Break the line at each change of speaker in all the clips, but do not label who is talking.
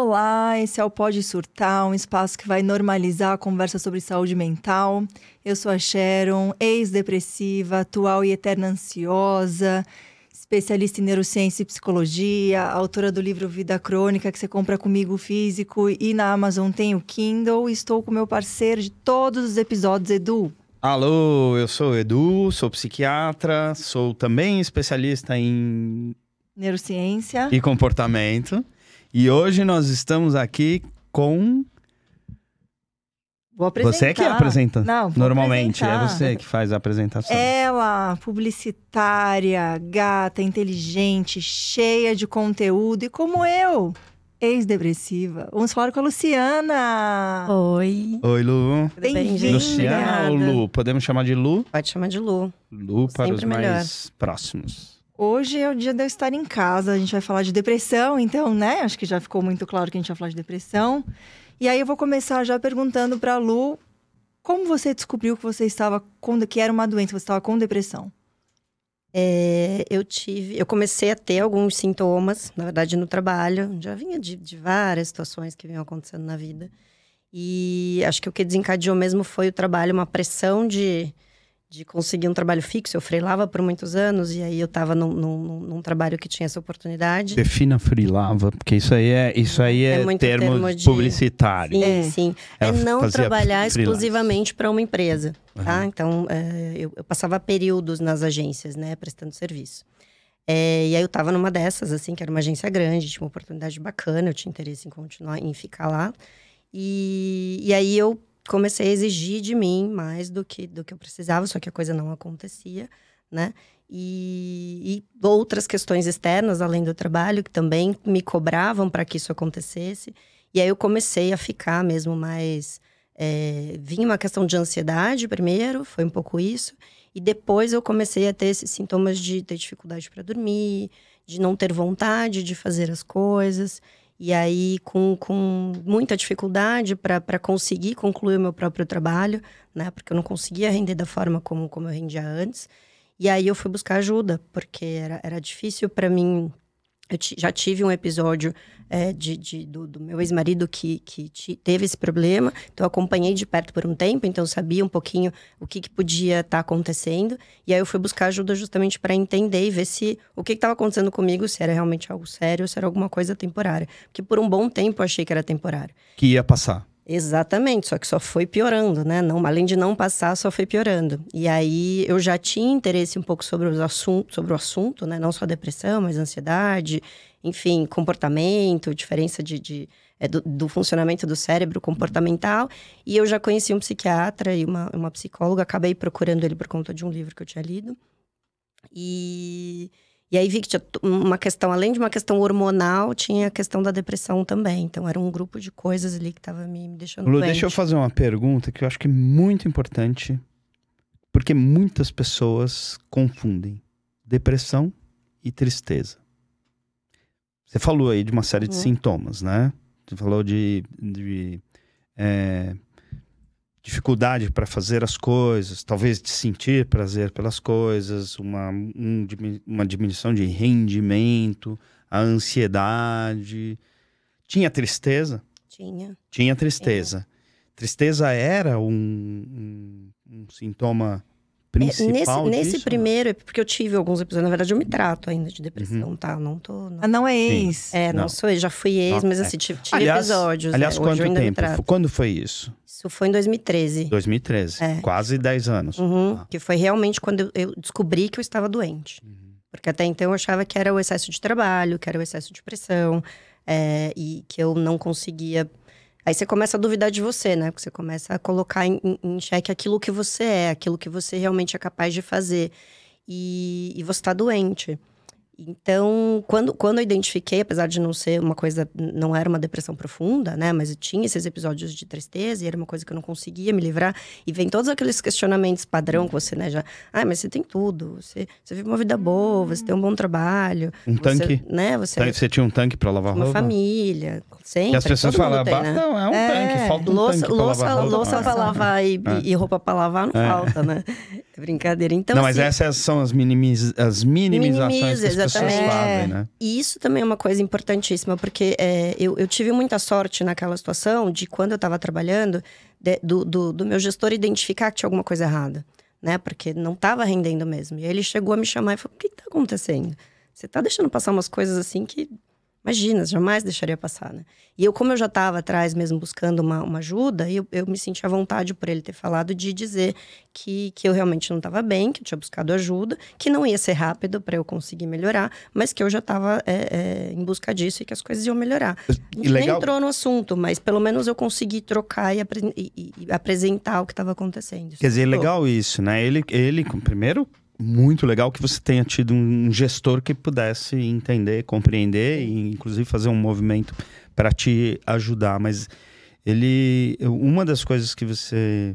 Olá, esse é o Pode Surtar, um espaço que vai normalizar a conversa sobre saúde mental. Eu sou a Sharon, ex-depressiva, atual e eterna ansiosa, especialista em neurociência e psicologia, autora do livro Vida Crônica, que você compra comigo físico e na Amazon tem o Kindle. Estou com meu parceiro de todos os episódios, Edu.
Alô, eu sou Edu, sou psiquiatra, sou também especialista em
Neurociência.
e comportamento. E hoje nós estamos aqui com
Vou apresentar.
você que apresenta.
Não,
Normalmente é
apresentar.
você que faz a apresentação.
Ela, publicitária, gata, inteligente, cheia de conteúdo e como eu, ex-depressiva. Vamos falar com a Luciana.
Oi.
Oi, Lu.
Tudo bem,
Bem-vinda.
Luciana ou. Lu? Podemos chamar de Lu?
Pode chamar de Lu.
Lu para os
Sempre melhor.
mais próximos.
Hoje é o dia de eu estar em casa. A gente vai falar de depressão, então, né? Acho que já ficou muito claro que a gente vai falar de depressão. E aí eu vou começar já perguntando para Lu como você descobriu que você estava com que era uma doença, você estava com depressão.
É, eu tive, eu comecei a ter alguns sintomas, na verdade, no trabalho. Já vinha de, de várias situações que vinham acontecendo na vida. E acho que o que desencadeou mesmo foi o trabalho, uma pressão de, de conseguir um trabalho fixo. Eu freelava por muitos anos e aí eu estava num, num, num trabalho que tinha essa oportunidade.
Defina freelava, porque isso aí é, isso aí é,
É muito
termo,
termo de-
publicitário.
Sim,
É.
sim. É
Ela
não trabalhar
freelance.
exclusivamente para uma empresa, tá?
Uhum.
Então, é, eu, eu passava períodos nas agências, né, prestando serviço. É, e aí eu tava numa dessas, assim, que era uma agência grande, tinha uma oportunidade bacana, eu tinha interesse em continuar, em ficar lá. E, e aí eu comecei a exigir de mim mais do que, do que eu precisava, só que a coisa não acontecia, né? E, e outras questões externas, além do trabalho, que também me cobravam para que isso acontecesse. E aí eu comecei a ficar mesmo mais. É, vinha uma questão de ansiedade primeiro, foi um pouco isso. E depois eu comecei a ter esses sintomas de ter dificuldade para dormir, de não ter vontade de fazer as coisas. E aí, com, com muita dificuldade para conseguir concluir o meu próprio trabalho, né? Porque eu não conseguia render da forma como, como eu rendia antes. E aí eu fui buscar ajuda, porque era, era difícil para mim. Eu já tive um episódio é, de, de- do, do meu ex-marido que, que teve esse problema. Então, eu acompanhei de perto por um tempo, então eu sabia um pouquinho o que, que podia estar acontecendo. E aí eu fui buscar ajuda justamente para entender e ver se o que estava acontecendo comigo, se era realmente algo sério ou se era alguma coisa temporária. Porque por um bom tempo eu achei que era temporário.
Que ia passar.
Exatamente, só que só foi piorando, né? Não, além de não passar, só foi piorando. E aí eu já tinha interesse um pouco sobre, os assuntos, sobre o assunto, né? Não só depressão, mas ansiedade, enfim, comportamento, diferença de, de- é, do, do funcionamento do cérebro comportamental. E eu já conheci um psiquiatra e uma, uma psicóloga, acabei procurando ele por conta de um livro que eu tinha lido. E, e aí vi que tinha uma questão, além de uma questão hormonal, tinha a questão da depressão também. Então era um grupo de coisas ali que tava me, deixando
Lu,
doente.
deixa eu fazer uma pergunta que eu acho que é muito importante, porque muitas pessoas confundem depressão e tristeza. Você falou aí de uma série de
Uhum.
sintomas, né? Você falou de, de, é, dificuldade para fazer as coisas, talvez de sentir prazer pelas coisas, uma, um uma diminuição de rendimento, a ansiedade. Tinha tristeza?
Tinha.
Tinha tristeza. Tristeza era um, um, um sintoma
É,
principal
nesse, nesse
disso?
primeiro, porque eu tive alguns episódios, na verdade eu me trato ainda de depressão, tá? Não tô. Não...
Ah, não é ex.
É, não,
Não.
sou ex, já fui ex,
Não,
mas
é.
assim, tive, tive
Aliás,
episódios.
aliás
é, hoje
quanto
eu ainda me
tempo?
trato.
Quando foi isso?
Isso foi em 2013.
2013.
É.
Quase 10 anos.
Uhum,
Ah.
Que foi realmente quando eu, descobri que eu estava doente. Porque até então eu achava que era o excesso de trabalho, que era o excesso de pressão, é, e que eu não conseguia. Aí você começa a duvidar de você, né? Porque você começa a colocar em, em, xeque aquilo que você é, aquilo que você realmente é capaz de fazer. E, e você tá doente. Então, quando, quando eu identifiquei, apesar de não ser uma coisa, não era uma depressão profunda, né? Mas eu tinha esses episódios de tristeza e era uma coisa que eu não conseguia me livrar. E vem todos aqueles questionamentos padrão que você, né, já. Ah, mas você tem tudo. Você, você vive uma vida boa, você tem um bom trabalho.
Um
você,
tanque?
Né? Você
Tanque- Você tinha um tanque pra lavar
uma
roupa?
família. Sempre.
Que as pessoas falam,
tem,
"Bah,
né?
não, é um
É,
tanque, falta um
louça,
tanque pra
louça,
lavar roupa.
louça pra lavar e,
É.
e roupa pra lavar não
É.
falta, né? É brincadeira. Então,
não, mas
assim,
essas são as, minimiz... as minimizações
Minimiza,
que as pessoas fazem, né?
E isso também é uma coisa importantíssima, porque é, eu, eu tive muita sorte naquela situação de quando eu estava trabalhando, de- do, do, do meu gestor identificar que tinha alguma coisa errada, né? Porque não estava rendendo mesmo. E aí ele chegou a me chamar e falou: o que está acontecendo? Você está deixando passar umas coisas assim que, imagina, jamais deixaria passar, né? E eu, como eu já estava atrás mesmo buscando uma, uma ajuda, eu, eu me senti à vontade por ele ter falado de dizer que, que eu realmente não estava bem, que eu tinha buscado ajuda, que não ia ser rápido para eu conseguir melhorar, mas que eu já estava em busca disso e que as coisas iam melhorar.
E legal,
nem entrou no assunto, mas pelo menos eu consegui trocar e, apre- e- e- apresentar o que estava acontecendo.
Quer dizer,
ajudou.
legal isso, né? Ele, ele, primeiro, muito legal que você tenha tido um gestor que pudesse entender, compreender e, inclusive, fazer um movimento para te ajudar. Mas ele, uma das coisas que você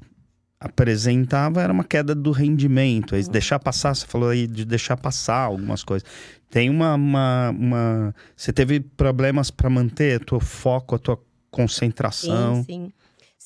apresentava era uma queda do rendimento, aí deixar passar. Você falou aí de deixar passar algumas coisas. Tem uma, uma, uma você teve problemas para manter o teu foco, a tua concentração.
Sim, sim.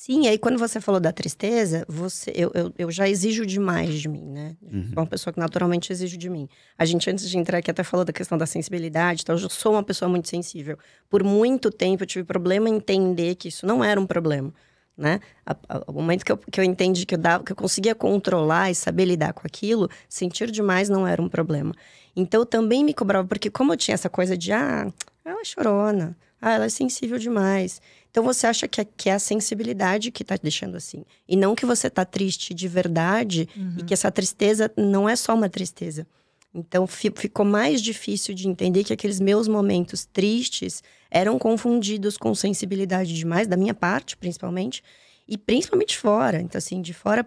Sim, aí quando você falou da tristeza, você, eu, eu, eu já exijo demais de mim, né?
Uhum.
Sou uma pessoa que naturalmente exige de mim. A gente, antes de entrar aqui, até falou da questão da sensibilidade, então eu sou uma pessoa muito sensível. Por muito tempo eu tive problema em entender que isso não era um problema, né? A- a- O momento que eu, que eu entendi que eu, dava, que eu conseguia controlar e saber lidar com aquilo, sentir demais não era um problema. Então eu também me cobrava, porque como eu tinha essa coisa de, ah, ela é chorona, ah, ela é sensível demais. Então você acha que é, que é a sensibilidade que tá deixando assim. E não que você tá triste de verdade e que essa tristeza não é só uma tristeza. Então fi- ficou mais difícil de entender que aqueles meus momentos tristes eram confundidos com sensibilidade demais, da minha parte, principalmente, e principalmente fora. Então, assim, de fora.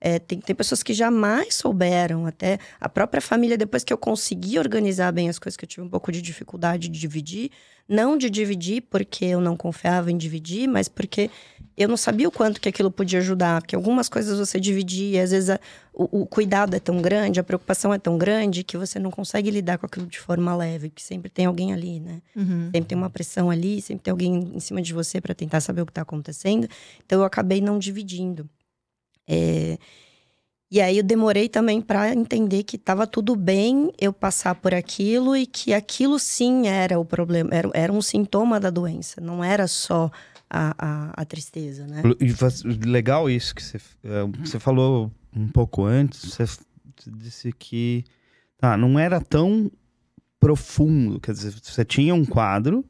é, tem, tem pessoas que jamais souberam, até a própria família, depois que eu consegui organizar bem as coisas que eu tive um pouco de dificuldade de dividir, não de dividir porque eu não confiava em dividir, mas porque eu não sabia o quanto que aquilo podia ajudar. Porque algumas coisas você dividir, e às vezes a- o, o cuidado é tão grande, a preocupação é tão grande, que você não consegue lidar com aquilo de forma leve, que sempre tem alguém ali, né?
Uhum.
Sempre tem uma pressão ali, sempre tem alguém em cima de você para tentar saber o que está acontecendo. Então eu acabei não dividindo. É, E aí eu demorei também para entender que estava tudo bem eu passar por aquilo e que aquilo sim era o problema, era, era um sintoma da doença, não era só a, a, a tristeza, né?
Legal isso que você, é, você falou um pouco antes. Você disse que tá, não era tão profundo. Quer dizer, você tinha um quadro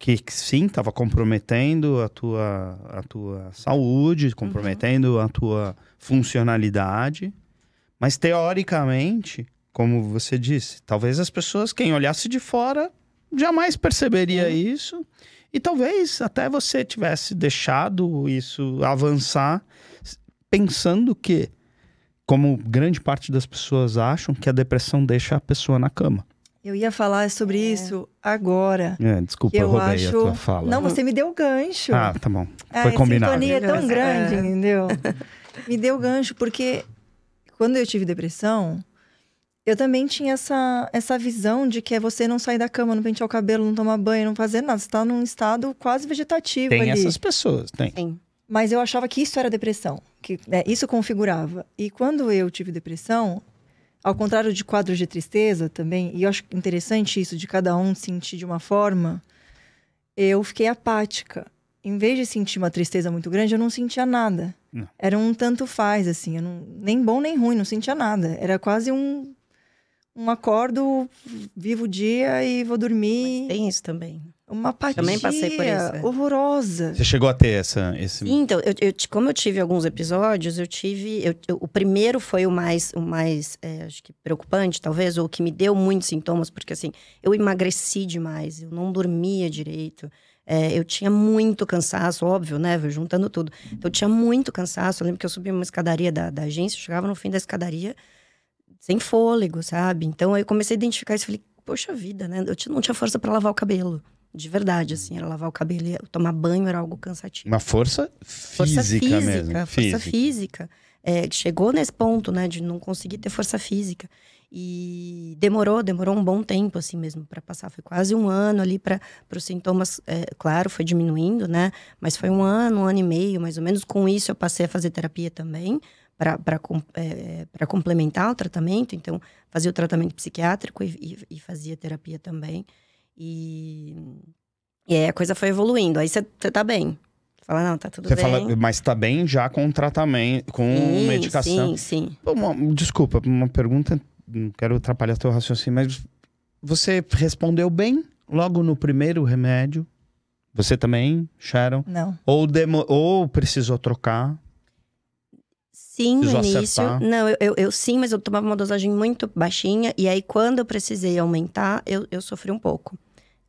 que, que sim estava comprometendo a tua, a tua saúde, comprometendo a tua funcionalidade. Mas teoricamente, como você disse, talvez as pessoas, quem olhasse de fora, jamais perceberia isso. E talvez até você tivesse deixado isso avançar, pensando que, como grande parte das pessoas acham, que a depressão deixa a pessoa na cama.
Eu ia falar sobre isso agora.
É, desculpa, eu
eu
roubei a
acho-
tua fala.
Não, você me deu o gancho.
Ah, tá bom.
Ah,
Foi
a
combinado.
sintonia é tão grande,
É.
entendeu? Me deu gancho, porque quando eu tive depressão, eu também tinha essa, essa visão de que é você não sair da cama, não pentear o cabelo, não tomar banho, não fazer nada. Você tá num estado quase vegetativo
Tem
ali.
essas pessoas, tem.
Sim.
Mas eu achava que isso era depressão, que né, isso configurava. E quando eu tive depressão, ao contrário de quadros de tristeza também, e eu acho interessante isso de cada um sentir de uma forma, eu fiquei apática. Em vez de sentir uma tristeza muito grande, eu não sentia nada.
Não.
Era um tanto faz, assim, eu não- nem bom nem ruim, não sentia nada. Era quase um, um acordo, vivo o dia e vou dormir.
Tem isso também.
Uma apatia
Também passei por isso, é.
horrorosa.
Você chegou a ter essa, esse.
Então, eu, eu como eu tive alguns episódios, eu tive. eu- eu- o primeiro foi o mais, o mais é, acho que preocupante, talvez, ou que me deu muitos sintomas, porque assim, eu emagreci demais, eu não dormia direito. É, eu tinha muito cansaço, óbvio, né? Juntando tudo. Então, eu tinha muito cansaço. Eu lembro que eu subia uma escadaria da, da agência, chegava no fim da escadaria sem fôlego, sabe? Então, aí eu comecei a identificar isso. Falei, poxa vida, né? Eu não tinha força para lavar o cabelo. De verdade, assim, era lavar o cabelo e tomar banho era algo cansativo
Uma força física,
força física,
mesmo.
força
Física.
física. É, chegou nesse ponto, né, de não conseguir ter força física. E demorou, demorou um bom tempo, assim mesmo, para passar. Foi quase um ano ali para os sintomas, é, claro, foi diminuindo, né? Mas foi um ano, um ano e meio, mais ou menos. Com isso, eu passei a fazer terapia também, para é, complementar o tratamento. Então, fazia o tratamento psiquiátrico e, e, e fazia terapia também. E, e aí a coisa foi evoluindo. Aí você tá bem. Fala, não, tá tudo
Você
bem.
fala, mas tá bem já com tratamento, com
sim,
medicação.
Sim, sim.
Uma- desculpa, uma pergunta, não quero atrapalhar teu raciocínio, mas você respondeu bem logo no primeiro remédio? Você também, Sharon?
Não.
Ou, demo, ou precisou trocar?
Sim, no início.
acertar?
Não, eu, eu, eu sim, mas eu tomava uma dosagem muito baixinha. E aí, quando eu precisei aumentar, eu, eu sofri um pouco.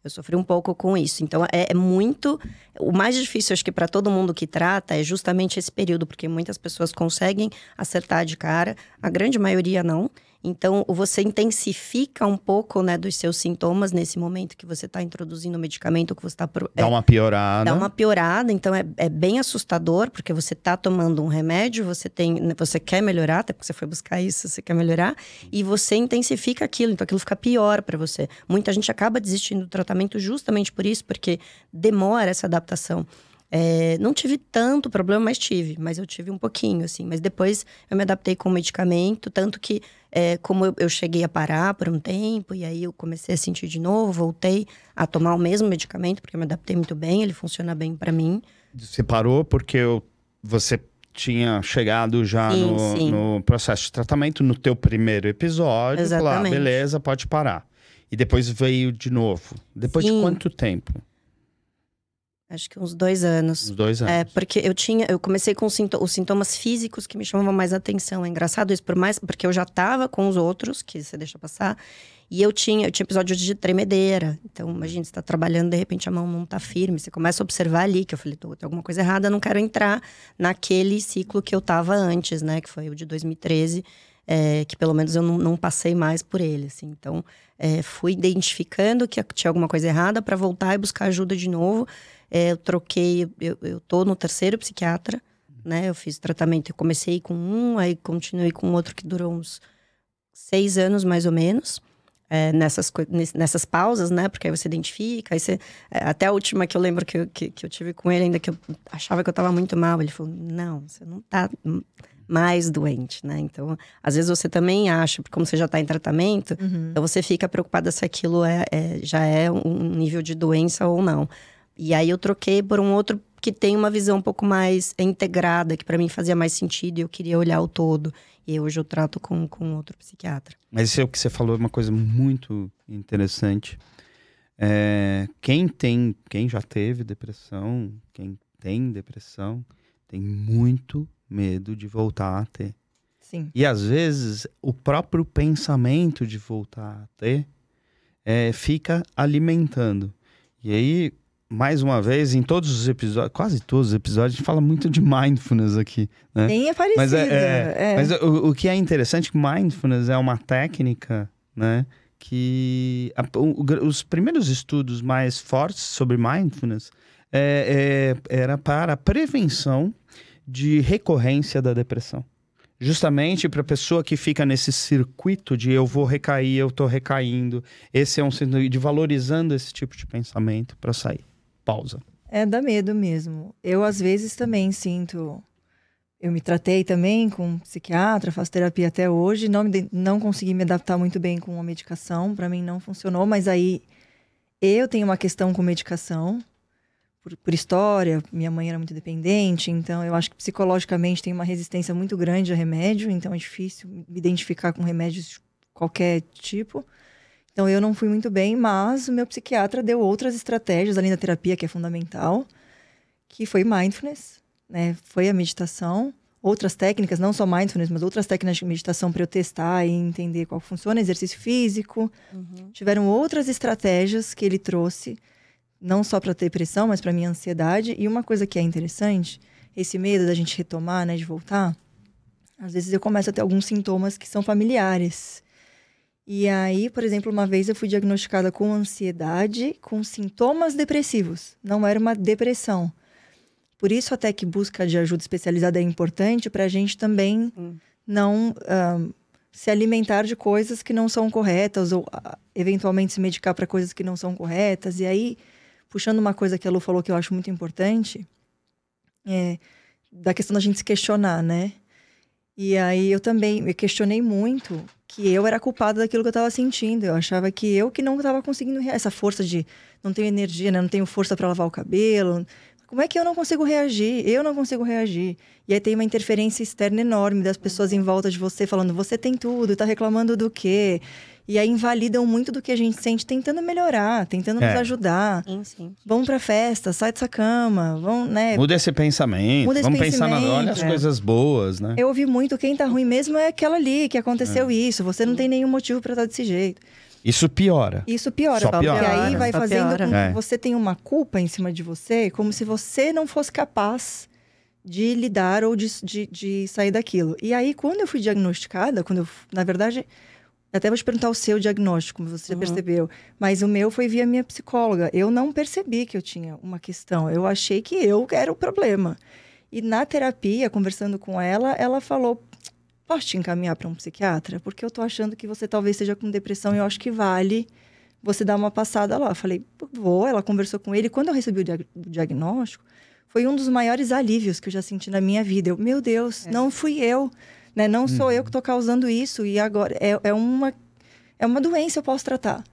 Eu sofri um pouco com isso. Então, é, é muito. O mais difícil, acho que para todo mundo que trata, é justamente esse período, porque muitas pessoas conseguem acertar de cara, a grande maioria não. Então, você intensifica um pouco, né, dos seus sintomas nesse momento que você está introduzindo o medicamento, que você está
Dá uma piorada.
Dá uma piorada, então é, é bem assustador, porque você tá tomando um remédio, você tem, né, você quer melhorar, até porque você foi buscar isso, você quer melhorar, e você intensifica aquilo, então aquilo fica pior para você. Muita gente acaba desistindo do tratamento justamente por isso, porque demora essa adaptação. É, não tive tanto problema, mas tive. Mas eu tive um pouquinho, assim. Mas depois eu me adaptei com o medicamento, tanto que, é, como eu, eu cheguei a parar por um tempo, e aí eu comecei a sentir de novo, voltei a tomar o mesmo medicamento, porque eu me adaptei muito bem, ele funciona bem para mim.
Você parou porque eu- você tinha chegado já
Sim,
no,
sim.
no processo de tratamento no teu primeiro episódio. Ah,
Exatamente.
beleza, pode parar. E depois veio de novo. Depois de
Sim.
quanto tempo?
Acho que uns dois anos.
Uns dois anos.
É, porque eu tinha, eu comecei com os, sinto- os sintomas físicos que me chamavam mais atenção. É engraçado isso, por mais, porque eu já tava com os outros, que você deixa passar, e eu tinha, eu tinha episódios de tremedeira. Então, imagina, você tá trabalhando, de repente a mão não tá firme, você começa a observar ali, que eu falei, "Tô- tem alguma coisa errada, eu não quero entrar naquele ciclo que eu tava antes, né? Que foi o de 2013, é, que pelo menos eu não, não passei mais por ele, assim. Então, é, fui identificando que tinha alguma coisa errada para voltar e buscar ajuda de novo. É, eu troquei, eu, eu tô no terceiro psiquiatra, né? Eu fiz tratamento, eu comecei com um, aí continuei com outro que durou uns seis anos mais ou menos. é, nessas, nessas pausas, né? Porque aí você identifica, aí você. é, até a última que eu lembro que eu, que, que eu tive com ele, ainda que eu achava que eu tava muito mal, ele falou: não, você não tá m- mais doente, né? Então, às vezes você também acha, porque como você já tá em tratamento,
Uhum.
então você fica preocupada se aquilo é, é- já é um nível de doença ou não. E aí eu troquei por um outro que tem uma visão um pouco mais integrada, que para mim fazia mais sentido e eu queria olhar o todo. E hoje eu trato com, com outro psiquiatra.
Mas isso é o que você falou, é uma coisa muito interessante. É, quem tem, quem já teve depressão, quem tem depressão, tem muito medo de voltar a ter.
Sim.
E às vezes o próprio pensamento de voltar a ter é, fica alimentando. E aí, mais uma vez, em todos os episódios, quase todos os episódios, a gente fala muito de mindfulness aqui. Né?
Bem é parecida.
Mas, é,
é.
Mas o, o que é interessante, que mindfulness é uma técnica, né? Que a- o- os primeiros estudos mais fortes sobre mindfulness é, é- era para a prevenção de recorrência da depressão. Justamente para a pessoa que fica nesse circuito de eu vou recair, eu tô recaindo. Esse é um sentido de valorizando esse tipo de pensamento para sair. Pausa.
É, dá medo mesmo. Eu, às vezes, também sinto. Eu me tratei também com um psiquiatra, faço terapia até hoje. Não, me não consegui me adaptar muito bem com a medicação. Para mim, não funcionou. Mas aí, eu tenho uma questão com medicação. Por, por história, minha mãe era muito dependente. Então, eu acho que psicologicamente tem uma resistência muito grande a remédio. Então, é difícil me identificar com remédios de qualquer tipo. Então eu não fui muito bem, mas o meu psiquiatra deu outras estratégias além da terapia, que é fundamental, que foi mindfulness, né? Foi a meditação, outras técnicas, não só mindfulness, mas outras técnicas de meditação para eu testar e entender qual funciona, exercício físico. Tiveram outras estratégias que ele trouxe, não só para depressão, mas para minha ansiedade. E uma coisa que é interessante, esse medo da gente retomar, né, de voltar, às vezes eu começo a ter alguns sintomas que são familiares. E aí, por exemplo, uma vez eu fui diagnosticada com ansiedade com sintomas depressivos. Não era uma depressão. Por isso, até que busca de ajuda especializada é importante para a gente também
Hum.
não ah, se alimentar de coisas que não são corretas ou ah, eventualmente se medicar para coisas que não são corretas. E aí, puxando uma coisa que a Lu falou que eu acho muito importante, é da questão da gente se questionar, né? E aí eu também me questionei muito que eu era culpada daquilo que eu estava sentindo. Eu achava que eu que não estava conseguindo essa força de não tenho energia, né? não tenho força para lavar o cabelo. Como é que eu não consigo reagir? Eu não consigo reagir. E aí tem uma interferência externa enorme das pessoas em volta de você falando: você tem tudo, tá reclamando do quê? E aí invalidam muito do que a gente sente tentando melhorar, tentando é. nos ajudar.
Sim, sim.
Vão pra festa, sai dessa cama, vão, né?
Muda esse pensamento. Muda esse Vamos pensamento, pensar na olha as é. coisas boas, né?
Eu ouvi muito, quem tá ruim mesmo é aquela ali, que aconteceu é. isso. Você não tem nenhum motivo para estar desse jeito.
Isso piora.
Isso piora,
Só piora.
porque aí vai Só fazendo piora. com que é. você tenha uma culpa em cima de você, como se você não fosse capaz de lidar ou de, de, de sair daquilo. E aí, quando eu fui diagnosticada, quando eu, na verdade, até vou te perguntar o seu diagnóstico, como você uhum. percebeu. Mas o meu foi via minha psicóloga. Eu não percebi que eu tinha uma questão. Eu achei que eu era o problema. E na terapia, conversando com ela, ela falou: Posso te encaminhar para um psiquiatra? Porque eu tô achando que você talvez esteja com depressão e eu acho que vale você dar uma passada lá. Eu falei: Vou. Ela conversou com ele. Quando eu recebi o, o diagnóstico, foi um dos maiores alívios que eu já senti na minha vida. Eu, meu Deus, é. não fui eu. Né? Não sou uhum. eu que estou causando isso e agora é, é, uma, é uma doença, eu posso tratar.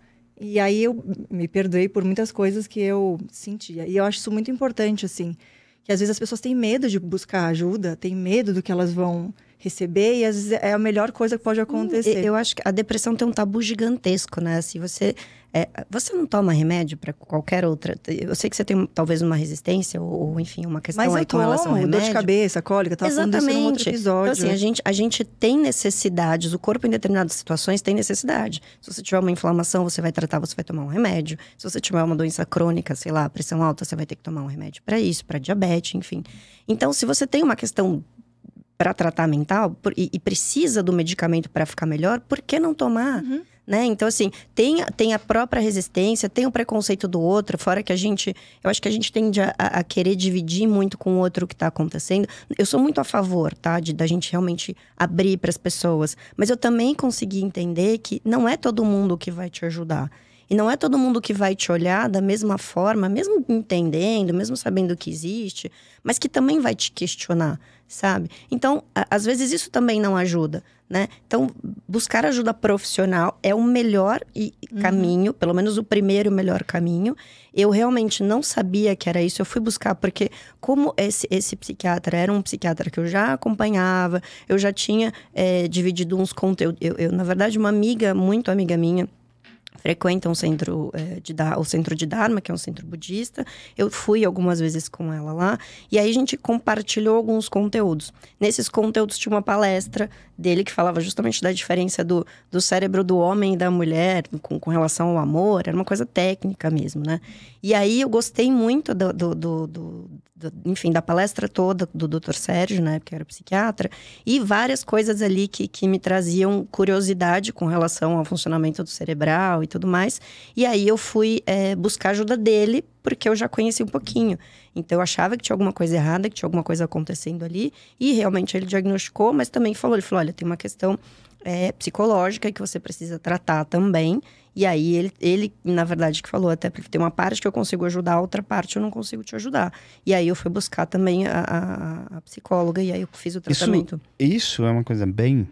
E aí eu me perdoei por muitas coisas que eu sentia. E eu acho isso muito importante, assim, que às vezes as pessoas têm medo de buscar ajuda, têm medo do que elas vão receber e às vezes é a melhor coisa que pode hum, acontecer.
Eu acho que a depressão tem um tabu gigantesco, né? Se você é, você não toma remédio para qualquer outra. Eu sei que você tem talvez uma resistência ou, ou enfim uma questão
Mas
aí com relação ao remédio.
dor de cabeça, cólica, tá
Exatamente.
falando isso outro episódio.
Então assim, a gente a gente tem necessidades, o corpo em determinadas situações tem necessidade. Se você tiver uma inflamação, você vai tratar, você vai tomar um remédio. Se você tiver uma doença crônica, sei lá, pressão alta, você vai ter que tomar um remédio para isso, para diabetes, enfim. Então, se você tem uma questão para tratar mental e, e, precisa do medicamento para ficar melhor, por que não tomar? Uhum. Né? Então, assim, tem, tem a própria resistência, tem o preconceito do outro, fora que a gente. Eu acho que a gente tende a, a querer dividir muito com o outro o que está acontecendo. Eu sou muito a favor, tá? De da gente realmente abrir para as pessoas. Mas eu também consegui entender que não é todo mundo que vai te ajudar. E não é todo mundo que vai te olhar da mesma forma, mesmo entendendo, mesmo sabendo que existe, mas que também vai te questionar sabe? Então, às vezes isso também não ajuda, né? Então, buscar ajuda profissional é o melhor uhum. caminho, pelo menos o primeiro melhor caminho. Eu realmente não sabia que era isso, eu fui buscar porque como esse, esse psiquiatra era um psiquiatra que eu já acompanhava, eu já tinha é, dividido uns conteúdos. Eu, eu, na verdade, uma amiga, muito amiga minha, frequenta um centro é, de o centro de Dharma, que é um centro budista. Eu fui algumas vezes com ela lá e aí a gente compartilhou alguns conteúdos. Nesses conteúdos tinha uma palestra dele que falava justamente da diferença do, do cérebro do homem e da mulher com, com relação ao amor. Era uma coisa técnica mesmo, né? E aí eu gostei muito do, do, do, do enfim, da palestra toda do Dr. Sérgio, né, que era psiquiatra, e várias coisas ali que, que me traziam curiosidade com relação ao funcionamento do cerebral e tudo mais. E aí eu fui é, buscar ajuda dele, porque eu já conheci um pouquinho. Então eu achava que tinha alguma coisa errada, que tinha alguma coisa acontecendo ali, e realmente ele diagnosticou, mas também falou, ele falou, olha, tem uma questão é, psicológica que você precisa tratar também. E aí ele, ele, na verdade, que falou até porque tem uma parte que eu consigo ajudar, a outra parte eu não consigo te ajudar. E aí eu fui buscar também a, a, a psicóloga e aí eu fiz o tratamento.
Isso, isso é uma coisa bem.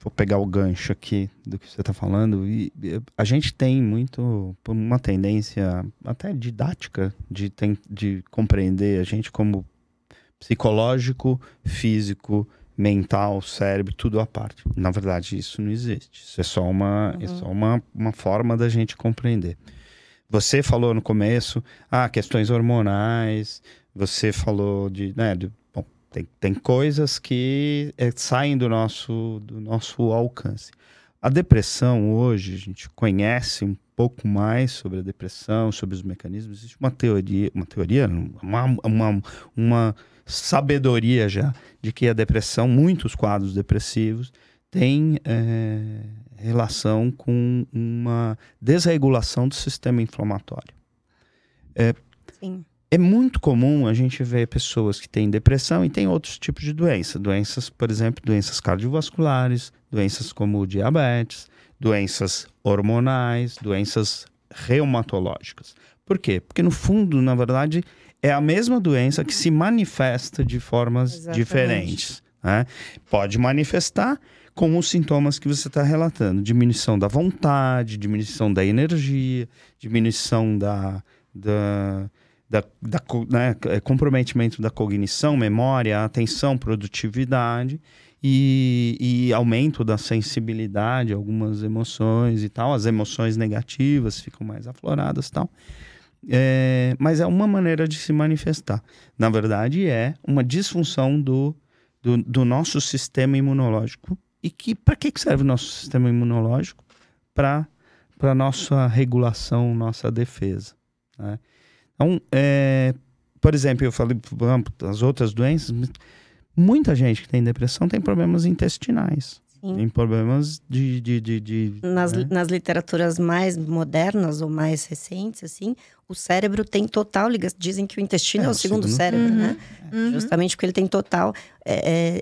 Vou pegar o gancho aqui do que você está falando. E a gente tem muito uma tendência até didática de, tem, de compreender a gente como psicológico, físico, mental, cérebro, tudo à parte. Na verdade, isso não existe. Isso é só uma, uhum. é só uma, uma forma da gente compreender. Você falou no começo, ah, questões hormonais, você falou de, né, de, bom, tem, tem coisas que é, saem do nosso, do nosso alcance. A depressão hoje, a gente conhece um pouco mais sobre a depressão, sobre os mecanismos. Existe uma teoria, uma teoria, uma, uma, uma sabedoria já de que a depressão, muitos quadros depressivos, têm é, relação com uma desregulação do sistema inflamatório. É,
Sim.
é muito comum a gente ver pessoas que têm depressão e têm outros tipos de doenças. Doenças, por exemplo, doenças cardiovasculares, doenças como diabetes, doenças hormonais, doenças reumatológicas. Por quê? Porque no fundo, na verdade, é a mesma doença que se manifesta de formas Exatamente. diferentes. Né? Pode manifestar com os sintomas que você está relatando: diminuição da vontade, diminuição da energia, diminuição da, da, da, da né, é, comprometimento da cognição, memória, atenção, produtividade. E, e, aumento da sensibilidade, algumas emoções e tal, as emoções negativas ficam mais afloradas e tal. É, mas é uma maneira de se manifestar. Na verdade, é uma disfunção do, do, do nosso sistema imunológico e que para que serve o nosso sistema imunológico? Para para nossa regulação, nossa defesa. Né? Então, é, por exemplo, eu falei das outras doenças, muita gente que tem depressão tem problemas intestinais. Sim. Tem problemas de. de, de, de
nas, né? nas literaturas mais modernas ou mais recentes, assim, o cérebro tem total ligação. Dizem que o intestino é, é o segundo, segundo cérebro, uhum. né? Uhum. Justamente porque ele tem total é,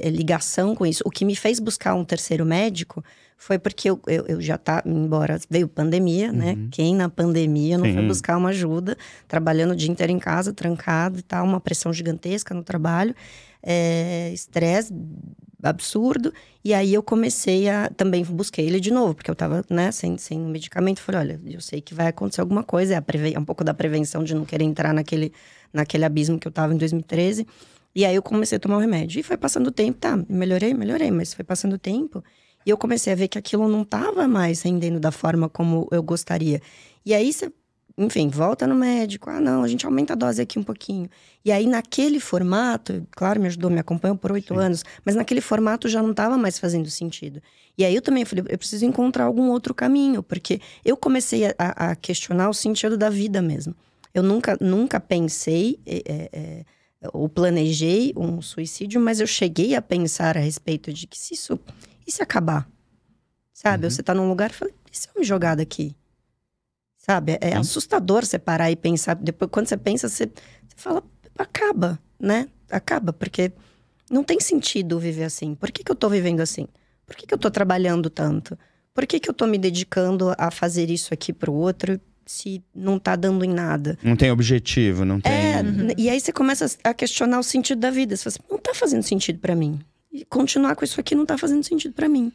é, é, ligação com isso. O que me fez buscar um terceiro médico foi porque eu, eu, eu já tá, embora veio pandemia, né? uhum. né? Quem na pandemia não Sim. foi buscar uma ajuda, trabalhando o dia inteiro em casa, trancado e tal, uma pressão gigantesca no trabalho, é, estresse absurdo. E aí eu comecei a. Também busquei ele de novo, porque eu tava, né, sem, sem medicamento. Falei, olha, eu sei que vai acontecer alguma coisa. É, a é um pouco da prevenção de não querer entrar naquele, naquele abismo que eu tava em 2013. E aí eu comecei a tomar o remédio. E foi passando o tempo, tá, melhorei, melhorei, mas foi passando o tempo. E eu comecei a ver que aquilo não tava mais rendendo da forma como eu gostaria. E aí você enfim, volta no médico. Ah, não, a gente aumenta a dose aqui um pouquinho. E aí, naquele formato, claro, me ajudou, me acompanhou por oito anos, mas naquele formato já não estava mais fazendo sentido. E aí eu também falei, eu preciso encontrar algum outro caminho, porque eu comecei a, a questionar o sentido da vida mesmo. Eu nunca, nunca pensei é, é, ou planejei um suicídio, mas eu cheguei a pensar a respeito de que se isso. E se acabar? Sabe? Uhum. Você tá num lugar e fala, e se eu me jogar daqui? Sabe? É Sim. assustador você parar e pensar. Depois, quando você pensa, você, você fala, acaba, né? Acaba, porque não tem sentido viver assim. Por que, que eu tô vivendo assim? Por que, que eu tô trabalhando tanto? Por que, que eu tô me dedicando a fazer isso aqui pro outro se não tá dando em nada?
Não tem objetivo, não tem.
É, uhum. e aí você começa a questionar o sentido da vida. Você fala assim, não tá fazendo sentido para mim. E continuar com isso aqui não tá fazendo sentido para mim.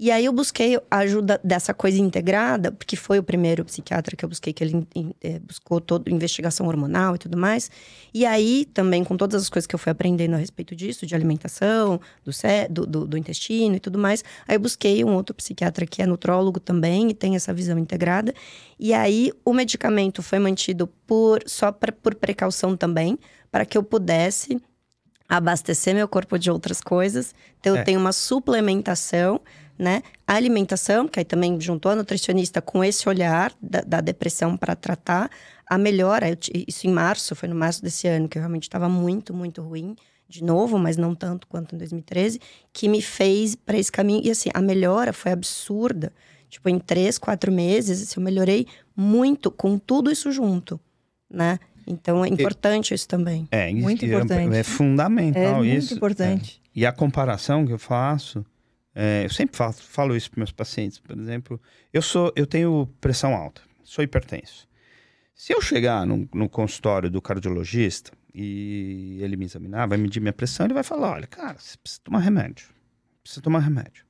E aí eu busquei a ajuda dessa coisa integrada, porque foi o primeiro psiquiatra que eu busquei, que ele é, buscou toda investigação hormonal e tudo mais. E aí, também, com todas as coisas que eu fui aprendendo a respeito disso, de alimentação, do, do, do, do intestino e tudo mais, aí eu busquei um outro psiquiatra que é nutrólogo também e tem essa visão integrada. E aí o medicamento foi mantido por só pra, por precaução também, para que eu pudesse abastecer meu corpo de outras coisas. Então, é. eu tenho uma suplementação né? A alimentação, que aí também juntou a nutricionista com esse olhar da, da depressão para tratar, a melhora, isso em março, foi no março desse ano, que eu realmente estava muito, muito ruim, de novo, mas não tanto quanto em 2013, que me fez para esse caminho. E assim, a melhora foi absurda. Tipo, em três, quatro meses, assim, eu melhorei muito com tudo isso junto, né? Então é importante isso também.
É,
muito importante.
É, é fundamental
é
isso.
Muito importante.
É. E a comparação que eu faço é, eu sempre falo, falo isso para meus pacientes, por exemplo, eu sou, eu tenho pressão alta, sou hipertenso. Se eu chegar no, no consultório do cardiologista e ele me examinar, vai medir minha pressão, ele vai falar, olha, cara, você precisa tomar remédio, precisa tomar remédio.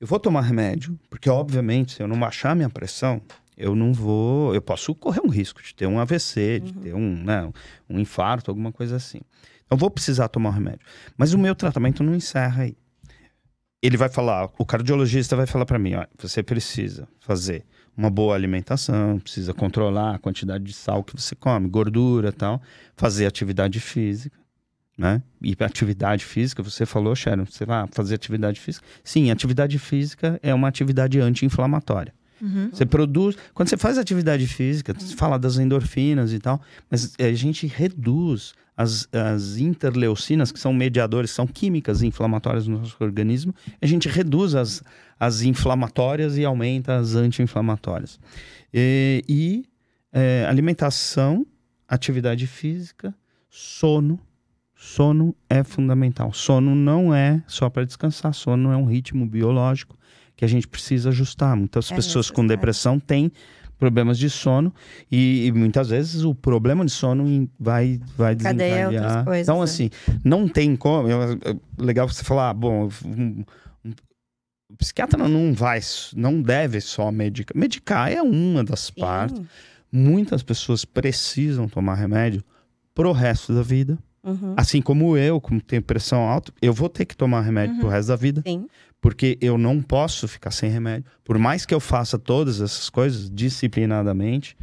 Eu vou tomar remédio, porque obviamente se eu não baixar minha pressão, eu não vou, eu posso correr um risco de ter um AVC, de uhum. ter um, né, um infarto, alguma coisa assim. Então vou precisar tomar o remédio. Mas o meu tratamento não encerra aí ele vai falar, o cardiologista vai falar para mim, ó, você precisa fazer uma boa alimentação, precisa controlar a quantidade de sal que você come, gordura, tal, fazer atividade física, né? E atividade física, você falou, Sharon, você vai fazer atividade física? Sim, atividade física é uma atividade anti-inflamatória. Uhum. Você produz. Quando você faz atividade física, você fala das endorfinas e tal, mas a gente reduz as, as interleucinas, que são mediadores, são químicas inflamatórias no nosso organismo, a gente reduz as, as inflamatórias e aumenta as anti-inflamatórias. E, e é, alimentação, atividade física, sono. Sono é fundamental. Sono não é só para descansar, sono é um ritmo biológico que a gente precisa ajustar. Muitas é pessoas necessário. com depressão têm problemas de sono e, e muitas vezes o problema de sono vai vai
Cadeia
desencadear.
coisas,
então
né?
assim, não tem como, eu- legal você falar, ah, bom, um- um- o psiquiatra não vai, não deve só medicar. Medicar é uma das partes.
Sim.
Muitas pessoas precisam tomar remédio pro resto da vida.
Uhum.
Assim como eu, como tenho pressão alta, eu vou ter que tomar remédio pro resto da vida,
Sim.
porque eu não posso ficar sem remédio. Por mais que eu faça todas essas coisas disciplinadamente,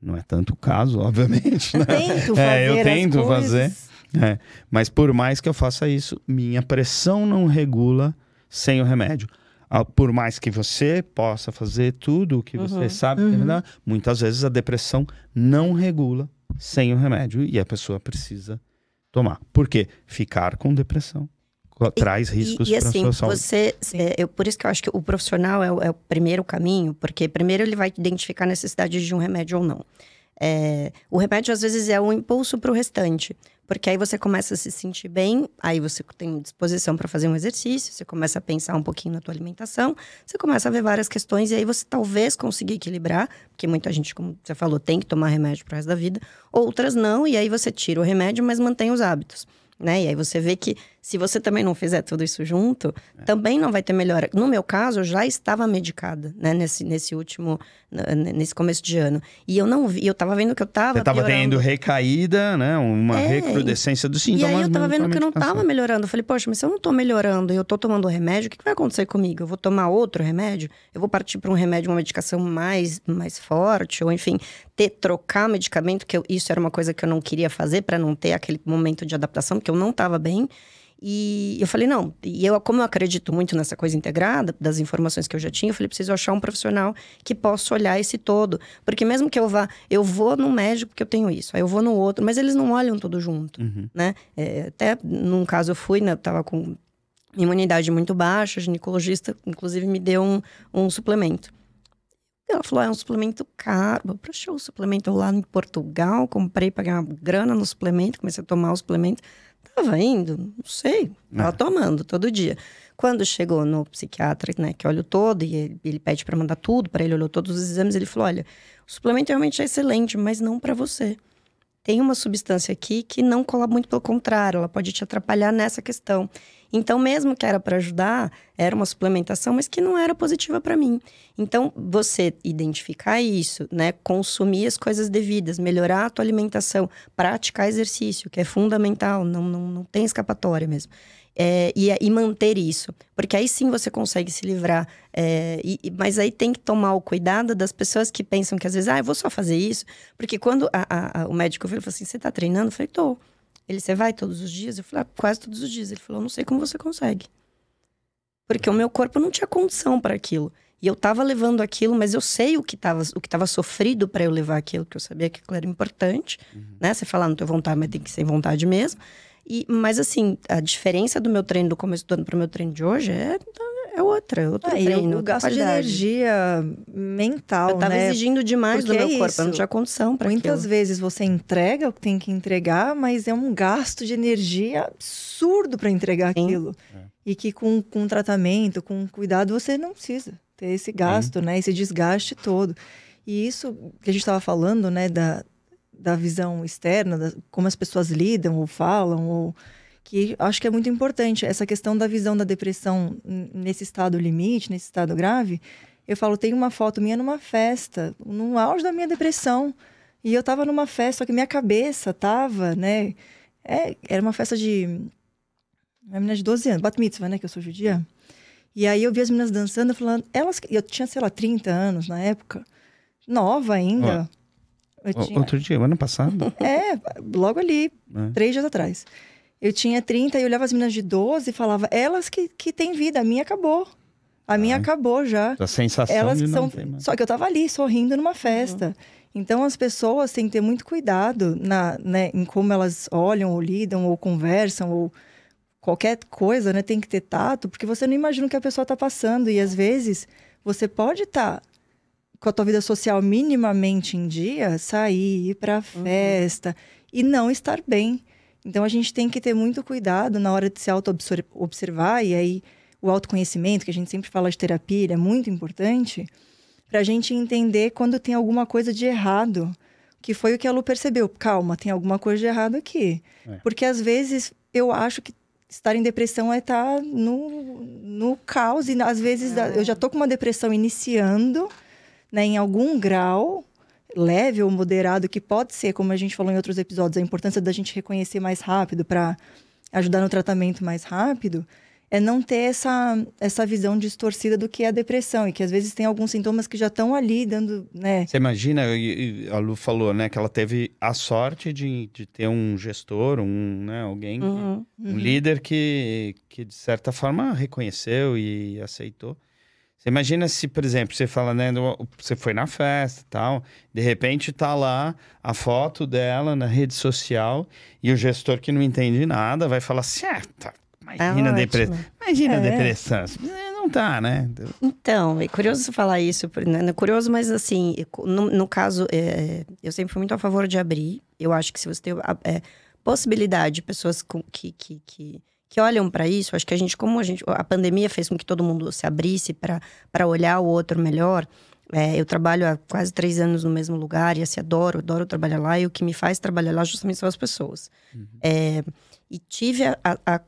não é tanto o caso, obviamente, né?
Tento fazer
É, eu
as
tento
coisas.
É, mas por mais que eu faça isso, minha pressão não regula sem o remédio. Ah, Por mais que você possa fazer tudo o que você
Uhum.
sabe,
Uhum.
né? muitas vezes a depressão não regula sem o remédio e a pessoa precisa tomar. Por quê? Ficar com depressão traz riscos
E, e
para
assim,
sua saúde.
você. é, eu, por isso que eu acho que o profissional é, o- é o primeiro caminho, porque primeiro ele vai identificar a necessidade de um remédio ou não. É, o remédio, às vezes, é um impulso para o restante. Porque aí você começa a se sentir bem, aí você tem disposição para fazer um exercício, você começa a pensar um pouquinho na tua alimentação, você começa a ver várias questões e aí você talvez consiga equilibrar, porque muita gente, como você falou, tem que tomar remédio pro resto da vida, outras não, e aí você tira o remédio, mas mantém os hábitos. Né? E aí você vê que se você também não fizer tudo isso junto,
É.
também não vai ter melhora. No meu caso, eu já estava medicada, né? Nesse, nesse último, nesse começo de ano. E eu não vi, eu tava vendo que eu tava
Você estava tendo recaída, né? Uma
É,
recrudescência dos
E
sintomas.
aí eu tava
mas
vendo que eu não
medicação.
tava melhorando. Eu falei, poxa, mas se eu não tô melhorando e eu tô tomando remédio, o que, que vai acontecer comigo? Eu vou tomar outro remédio? Eu vou partir para um remédio, uma medicação mais, mais forte? Ou enfim, ter, trocar medicamento, que eu- isso era uma coisa que eu não queria fazer para não ter aquele momento de adaptação, porque eu não tava bem. E eu falei, não, e eu, como eu acredito muito nessa coisa integrada, das informações que eu já tinha, eu falei, preciso achar um profissional que possa olhar esse todo. Porque mesmo que eu vá, eu vou no médico porque eu tenho isso, aí eu vou no outro, mas eles não olham tudo junto
Uhum.
né? É, até num caso eu fui, né? Eu tava com imunidade muito baixa, a ginecologista, inclusive, me deu um, um suplemento. Ela falou, ah, é um suplemento caro. Eu achei o suplemento lá em Portugal, comprei, paguei uma grana no suplemento, comecei a tomar o suplemento. Tava indo, não sei, tava
É.
tomando todo dia. Quando chegou no psiquiatra, né, que olha o todo, e ele, ele pede para mandar tudo, para ele olhou todos os exames, ele falou: olha, o suplemento realmente é excelente, mas não para você tem uma substância aqui que não colabora muito pelo contrário, ela pode te atrapalhar nessa questão. Então, mesmo que era para ajudar, era uma suplementação, mas que não era positiva para mim. Então, você identificar isso, né, consumir as coisas devidas, melhorar a tua alimentação, praticar exercício, que é fundamental, não, não, não tem escapatória mesmo. É, e, e manter isso, porque aí sim você consegue se livrar. é, e- mas aí tem que tomar o cuidado das pessoas que pensam que às vezes, ah, eu vou só fazer isso, porque quando a- a- a- o médico veio e falou assim: você tá treinando? Eu falei: tô. Ele, você vai todos os dias? Eu falei: ah, quase todos os dias. Ele falou: não sei como você consegue. Porque o meu corpo não tinha condição para aquilo. E eu tava levando aquilo, mas eu sei o que tava, o que tava sofrido para eu levar aquilo, que eu sabia que aquilo era importante, né? Você falar, não tenho vontade, mas tem que ser vontade mesmo. E, mas assim, a diferença do meu treino do começo do ano pro meu treino de hoje é, é outra, é outro
Ah,
treino. outra
gasto de energia mental,
Eu tava
né?
exigindo demais do
Porque
meu
é
corpo, eu não tinha condição para
Muitas
aquilo.
vezes você entrega o que tem que entregar, mas é um gasto de energia absurdo para entregar
Sim.
aquilo. E que com, com tratamento, com cuidado, você não precisa ter esse gasto, né? Esse desgaste todo. E isso que a gente estava falando, né? Da, da visão externa, da, como as pessoas lidam ou falam, ou que acho que é muito importante essa questão da visão da depressão nesse estado limite, nesse estado grave. Eu falo, tem uma foto minha numa festa, no auge da minha depressão. E eu tava numa festa, só que minha cabeça tava, né? É, era uma festa de. Uma menina de 12 anos, bat mitzvah, né? Que eu sou judia. E aí eu vi as meninas dançando, falando. Elas, eu tinha, sei lá, 30 anos na época. Nova ainda. Eu
O-
tinha,
Outro dia, ano passado.
é, logo ali,
né?
três dias atrás. Eu tinha 30 e olhava as meninas de 12 e falava, elas que, que têm vida, a minha acabou. A minha
Ah.
acabou já.
A sensação
Elas
de
que
não
são.
mais.
Só que eu tava ali, sorrindo numa festa. Então as pessoas têm que ter muito cuidado na, né, em como elas olham, ou lidam, ou conversam, ou qualquer coisa, né? Tem que ter tato, porque você não imagina o que a pessoa tá passando. E às vezes você pode estar com a tua vida social minimamente em dia, sair, ir pra festa e não estar bem. Então a gente tem que ter muito cuidado na hora de se auto-observar, e aí o autoconhecimento, que a gente sempre fala de terapia, ele é muito importante. para a gente entender quando tem alguma coisa de errado, que foi o que a Lu percebeu. Calma, tem alguma coisa de errado aqui.
É.
Porque às vezes eu acho que estar em depressão é estar no, no caos, e às vezes
É.
eu já tô com uma depressão iniciando, né, em algum grau leve ou moderado, que pode ser, como a gente falou em outros episódios, a importância da gente reconhecer mais rápido para ajudar no tratamento mais rápido, é não ter essa, essa visão distorcida do que é a depressão e que às vezes tem alguns sintomas que já estão ali dando, né?
Você imagina, a Lu falou, né, que ela teve a sorte de, de ter um gestor, um, né, alguém,
Uhum.
um líder que, que de certa forma reconheceu e aceitou. Você imagina se, por exemplo, você fala, né, você foi na festa e tal, de repente tá lá a foto dela na rede social e o gestor que não entende nada vai falar assim, ah, tá, imagina a
ótimo.
depressão. Imagina a
É.
depressão. É, Não tá, né?
Então, é curioso você falar isso, né? É curioso, mas assim, no, no caso, é, eu sempre fui muito a favor de abrir. Eu acho que se você tem a é, possibilidade de pessoas com- que, que, que, que olham para isso, acho que a gente, como a gente, a pandemia fez com que todo mundo se abrisse para olhar o outro melhor. É, eu trabalho há quase três anos no mesmo lugar e assim, adoro, adoro trabalhar lá. E o que me faz trabalhar lá justamente são as pessoas. É, e tive a- a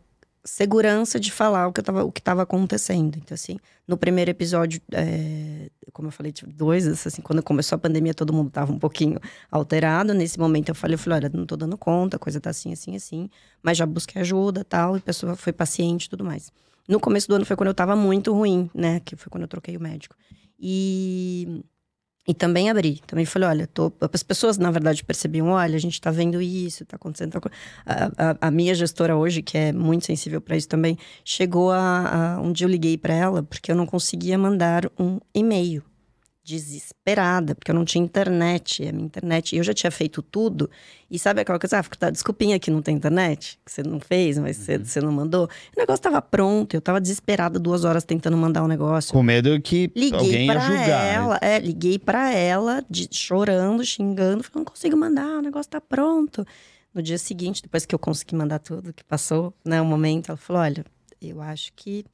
segurança de falar o que estava o que estava acontecendo. Então, assim, no primeiro episódio, é, como eu falei, tive dois, assim, quando começou a pandemia, todo mundo estava um pouquinho alterado. Nesse momento eu falei, eu falei, olha, não tô dando conta, a coisa tá assim, assim, assim. Mas já busquei ajuda tal, e a pessoa foi paciente e tudo mais. No começo do ano foi quando eu tava muito ruim, né? Que foi quando eu troquei o médico. E, e também abri. Também falei, olha, tô... as pessoas, na verdade, percebiam, olha, a gente tá vendo isso, tá acontecendo tal coisa. A, a- a minha gestora hoje, que é muito sensível para isso também, chegou a, a- Um dia eu liguei para ela porque eu não conseguia mandar um e-mail. Desesperada, porque eu não tinha internet. A minha internet. Eu já tinha feito tudo. E sabe aquela coisa? Ah, tá, desculpinha que não tem internet, que você não fez, mas você, você não mandou. O negócio tava pronto, eu tava desesperada duas horas tentando mandar o negócio.
Com medo que
Liguei
alguém ia
pra
julgar. né?
ela, é, liguei pra ela, de- chorando, xingando, falando, não consigo mandar, o negócio tá pronto. No dia seguinte, depois que eu consegui mandar tudo, que passou, né, o momento, ela falou, olha, eu acho que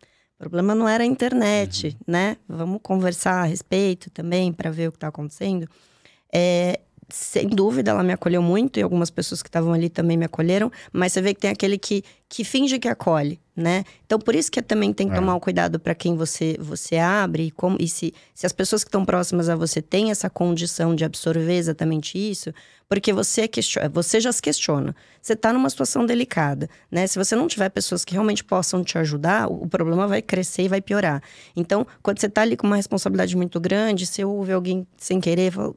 o problema não era a internet,
Uhum.
né? Vamos conversar a respeito também para ver o que tá acontecendo. É, sem dúvida, ela me acolheu muito e algumas pessoas que estavam ali também me acolheram, mas você vê que tem aquele que, que finge que acolhe, né? Então, por isso que também tem que
É.
tomar um cuidado para quem você, você abre e, como, e se, se as pessoas que estão próximas a você têm essa condição de absorver exatamente isso, porque você, question- você já se questiona. Você está numa situação delicada, né? Se você não tiver pessoas que realmente possam te ajudar, o o problema vai crescer e vai piorar. Então, quando você está ali com uma responsabilidade muito grande, se ouve alguém sem querer, fala,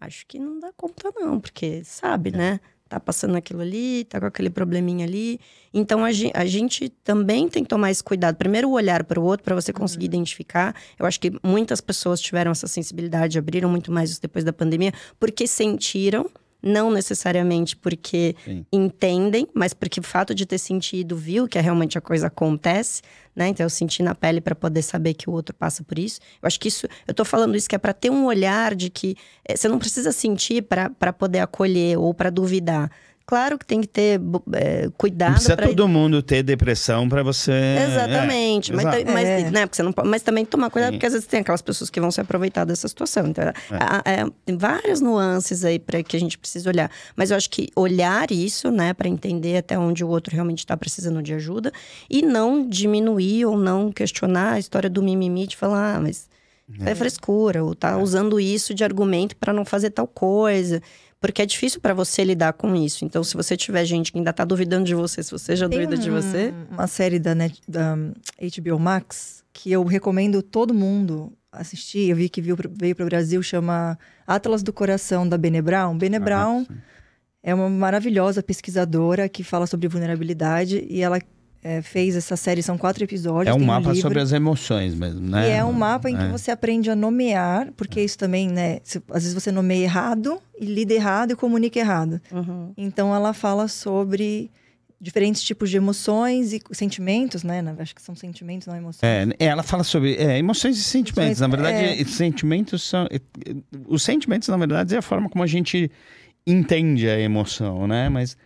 acho que não dá conta não, porque sabe, né? Tá passando aquilo ali, tá com aquele probleminha ali. Então a gen- a gente, também tem que tomar esse cuidado. Primeiro o olhar para o outro para você conseguir identificar. Eu acho que muitas pessoas tiveram essa sensibilidade, abriram muito mais isso depois da pandemia, porque sentiram, não necessariamente porque
Sim.
entendem, mas porque o fato de ter sentido, viu que realmente a coisa acontece, né? Então eu senti na pele para poder saber que o outro passa por isso. Eu acho que isso, eu tô falando isso que é para ter um olhar de que eh, você não precisa sentir para poder acolher ou para duvidar. Claro que tem que ter bo- eh,
Não
cuidado
precisa
para
todo mundo ter depressão pra você.
Exatamente,
É,
mas,
exato.
mas,
É.
né, porque você não, pode- mas também tomar cuidado,
Sim.
porque às vezes tem aquelas pessoas que vão se aproveitar dessa situação. Então, a- a- tem várias nuances aí para que a gente precisa olhar. Mas eu acho que olhar isso, né, para entender até onde o outro realmente está precisando de ajuda e não diminuir ou não questionar a história do mimimi de falar, ah, mas é frescura, ou tá usando isso de argumento para não fazer tal coisa. Porque é difícil para você lidar com isso. Então, se você tiver gente que ainda tá duvidando de você, se você já
Tem
duvida de
um-
você,
Uma série da, Net, da HBO Max que eu recomendo todo mundo assistir. Eu vi que veio para o Brasil, chama Atlas do Coração, da Bene Brown. Bene
Ah,
Brown
sim.
é uma maravilhosa pesquisadora que fala sobre vulnerabilidade e ela é, fez essa série, são quatro episódios.
É um mapa
livro.
sobre as emoções mesmo, né?
E é um mapa em que
É.
você aprende a nomear, porque isso também, né? se- às vezes você nomeia errado, e lida errado e comunica errado.
Uhum.
Então ela fala sobre diferentes tipos de emoções e sentimentos, né? Na- Acho que são sentimentos, não emoções.
É, ela fala sobre é, emoções e sentimentos. Na verdade,
É.
sentimentos são. é, é, Os sentimentos, na verdade, é a forma como a gente entende a emoção, né? Mas.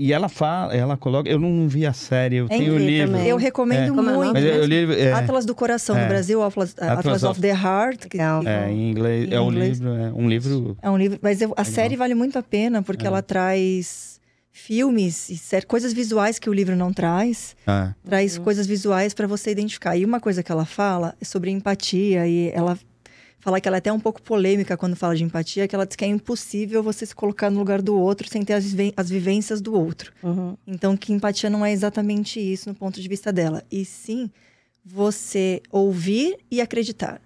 E ela fala, ela coloca. Eu não vi a série, eu
Eu
tenho o livro.
também.
Eu recomendo
é
muito.
Mas eu, eu li. É,
Atlas do Coração
É.
no Brasil, Atlas, Atlas
of-
of the Heart. que-
Legal.
é, em inglês.
Em
é um
inglês.
livro. É um livro.
É um livro, mas eu- a série vale muito a pena porque
É.
ela traz filmes e coisas visuais que o livro não traz, traz
Uhum.
coisas visuais para você identificar. E uma coisa que ela fala é sobre empatia e ela fala que ela é até um pouco polêmica quando fala de empatia, que ela diz que é impossível você se colocar no lugar do outro sem ter as, as vivências do outro.
Uhum.
Então, que empatia não é exatamente isso no ponto de vista dela. E sim, você ouvir e acreditar.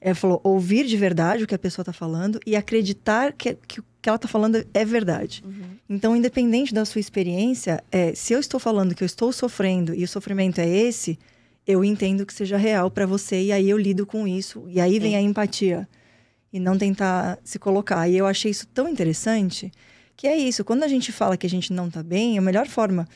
Ela falou ouvir de verdade o que a pessoa está falando e acreditar que, que o que ela está falando é verdade. Então, independente da sua experiência, é, se eu estou falando que eu estou sofrendo e o sofrimento é esse, eu entendo que seja real para você e aí eu lido com isso. E aí vem
Sim.
a empatia. E não tentar se colocar. E eu achei isso tão interessante que é isso. Quando a gente fala que a gente não tá bem, a melhor forma,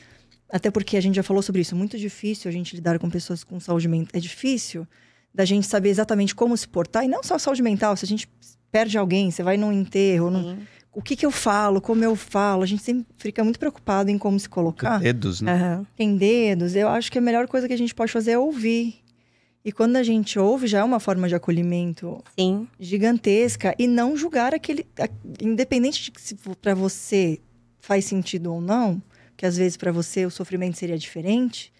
até porque a gente já falou sobre isso, é muito difícil a gente lidar com pessoas com saúde mental. É difícil da gente saber exatamente como se portar. E não só saúde mental, se a gente perde alguém, você vai num enterro, num... O que que eu falo, como eu falo, a gente sempre fica muito preocupado em como se colocar
dedos, né?
Aham.
tem dedos, eu acho que a melhor coisa que a gente pode fazer é ouvir. E quando a gente ouve, já é uma forma de acolhimento
Sim.
gigantesca e não julgar aquele. a- Independente de se para você faz sentido ou não, que às vezes para você o sofrimento seria diferente,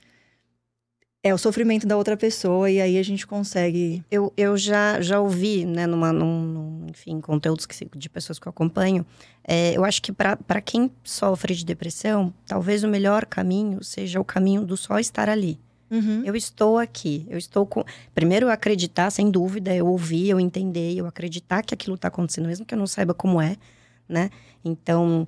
é o sofrimento da outra pessoa e aí a gente consegue.
Eu, eu já, já ouvi, né, numa, num, num, enfim, conteúdos que, de pessoas que eu acompanho. é, eu acho que para quem sofre de depressão, talvez o melhor caminho seja o caminho do só estar ali.
Uhum.
Eu estou aqui, eu estou com. Primeiro, eu acreditar, sem dúvida, eu ouvir, eu entender, eu acreditar que aquilo está acontecendo, mesmo que eu não saiba como é, né? Então.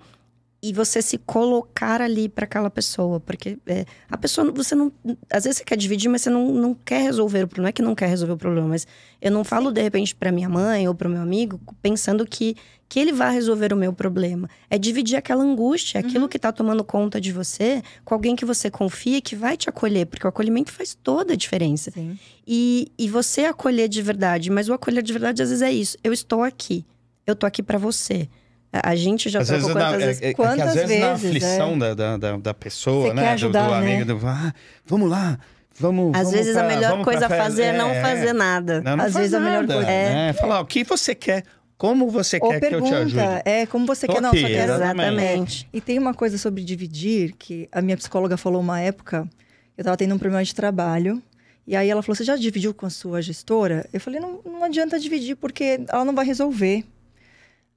E você se colocar ali para aquela pessoa, porque é, a pessoa, você não. Às vezes você quer dividir, mas você não, não quer resolver o problema. Não é que não quer resolver o problema, mas eu não falo de repente para minha mãe ou para o meu amigo pensando que, que ele vai resolver o meu problema. É dividir aquela angústia, aquilo que tá tomando conta de você, com alguém que você confia e que vai te acolher, porque o acolhimento faz toda a diferença.
Sim.
E, e você acolher de verdade, mas o acolher de verdade às vezes é isso. Eu estou aqui. Eu tô aqui para você. A, gente já
Às
trocou
vezes, na,
quantas
é,
vezes.
é- é que
Quantas
às vezes na
vezes, é.
aflição da, da, da, da pessoa,
Você
né?
quer
do-
ajudar,
do,
né?
amigo, do, ah, vamos lá, vamos.
Às
vamos
vezes
pra-
a melhor coisa a fazer é não
É,
fazer nada.
Não, não
Às
faz
vezes a melhor
nada,
coisa-
né? Falar, o que você quer? Como você
Ou
quer que eu te ajude?
pergunta, é como você
Tô
quer. Não,
aqui,
só quero
exatamente.
Exatamente.
E tem uma coisa sobre dividir, que a minha psicóloga falou uma época, eu tava tendo um problema de trabalho, e aí ela falou, você já dividiu com a sua gestora? Eu falei, não, não adianta dividir, porque ela não vai resolver.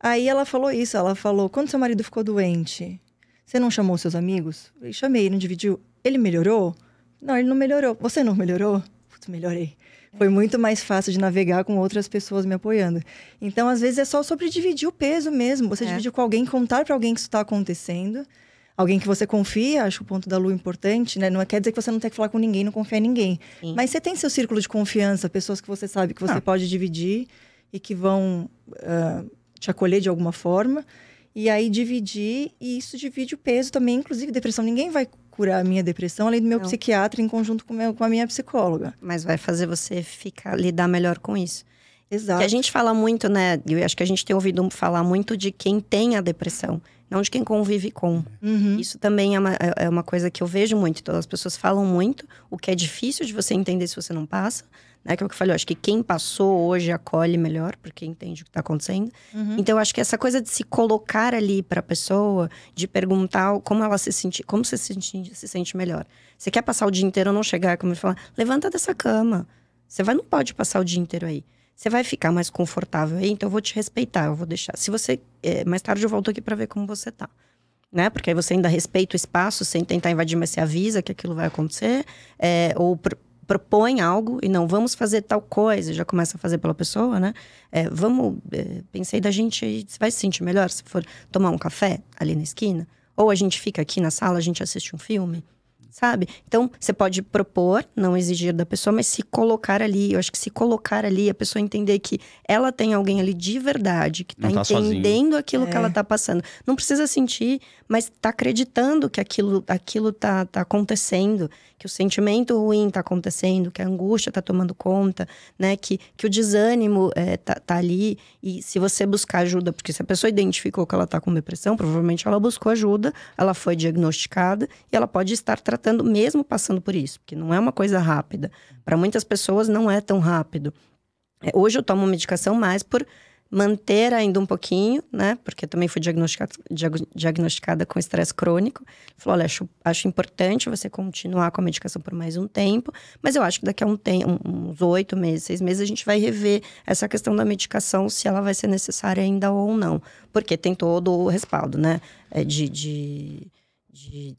Aí ela falou isso, ela falou, quando seu marido ficou doente, você não chamou seus amigos? Eu chamei, não dividiu. Ele melhorou? Não, ele não melhorou. Você não melhorou? Putz, melhorei. Foi muito mais fácil de navegar com outras pessoas me apoiando. Então, às vezes, é só sobre dividir o peso mesmo. Você
É.
dividir com alguém, contar para alguém que isso está acontecendo. Alguém que você confia, acho que o ponto da Lu é importante, né? Não quer dizer que você não tem que falar com ninguém, não confia em ninguém.
Sim.
Mas você tem seu círculo de confiança, pessoas que você sabe que você
Ah.
pode dividir e que vão ah, te acolher de alguma forma. E aí dividir, e isso divide o peso também, inclusive depressão. Ninguém vai curar a minha depressão além do meu
Não.
psiquiatra em conjunto com, meu- com a minha psicóloga.
Mas vai fazer você ficar, lidar melhor com isso.
Exato.
Que a gente fala muito, né? Eu acho que a gente tem ouvido falar muito de quem tem a depressão, não de quem convive com.
Uhum.
Isso também é uma, é uma coisa que eu vejo muito. Então, as pessoas falam muito, o que é difícil de você entender se você não passa. Né? Que é o que eu falei, eu acho que quem passou hoje acolhe melhor, porque entende o que está acontecendo.
Uhum.
Então, eu acho que essa coisa de se colocar ali para a pessoa, de perguntar como ela se sente, como você se sente, se sente melhor. Você quer passar o dia inteiro ou não chegar, como ele fala, levanta dessa cama. Você vai, não pode passar o dia inteiro aí. Você vai ficar mais confortável aí, então eu vou te respeitar, eu vou deixar. Se você. é, mais tarde eu volto aqui para ver como você tá. Né? Porque aí você ainda respeita o espaço sem tentar invadir, mas você avisa que aquilo vai acontecer. é, ou propõe algo e não, vamos fazer tal coisa, já começa a fazer pela pessoa, né? É, vamos, é, pensei da gente você vai se sentir melhor se for tomar um café ali na esquina? Ou a gente fica aqui na sala, a gente assiste um filme? Sabe? Então, você pode propor, não exigir da pessoa, mas se colocar ali. Eu acho que se colocar ali, a pessoa entender que ela tem alguém ali de verdade, que tá,
tá
entendendo aquilo que
É.
ela tá passando. Não precisa sentir, mas tá acreditando que aquilo, aquilo tá, tá acontecendo, que o sentimento ruim está acontecendo, que a angústia está tomando conta, né? Que, que o desânimo é, tá, tá ali. E se você buscar ajuda, porque se a pessoa identificou que ela está com depressão, provavelmente ela buscou ajuda, ela foi diagnosticada e ela pode estar tratando mesmo passando por isso, porque não é uma coisa rápida. Para muitas pessoas não é tão rápido. É, hoje eu tomo medicação mais por manter ainda um pouquinho, né? Porque também fui diagnosticada, diagnosticada com estresse crônico. Falou, olha, acho, acho importante você continuar com a medicação por mais um tempo, mas eu acho que daqui a um tempo, uns oito meses, seis meses, a gente vai rever essa questão da medicação, se ela vai ser necessária ainda ou não. Porque tem todo o respaldo, né? É de, de, de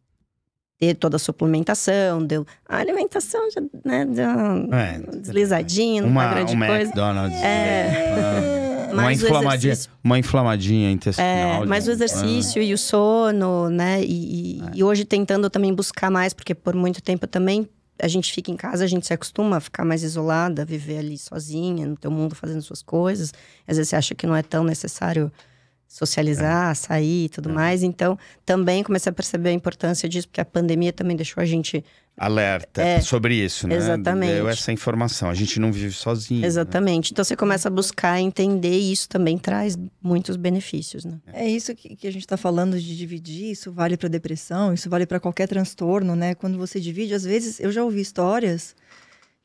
ter toda a suplementação, deu a alimentação já, né, deu uma é, deslizadinha, uma, uma grande
um
coisa.
McDonald's, é. Uma, inflamadinha, uma inflamadinha intestinal.
É, mas o exercício ah. e o sono, né? E, e, é. e, hoje tentando também buscar mais, porque por muito tempo também a gente fica em casa, a gente se acostuma a ficar mais isolada, viver ali sozinha, no teu mundo fazendo suas coisas. Às vezes você acha que não é tão necessário socializar, é. sair e tudo é. mais. Então, também comecei a perceber a importância disso, porque a pandemia também deixou a gente
alerta é, sobre isso, né?
Exatamente.
Deu essa informação. A gente não vive sozinho.
Né? Exatamente. Né? Então você começa a buscar entender e isso também traz muitos benefícios, né?
É isso que, que a gente está falando de dividir. Isso vale para depressão, isso vale para qualquer transtorno, né? Quando você divide, às vezes eu já ouvi histórias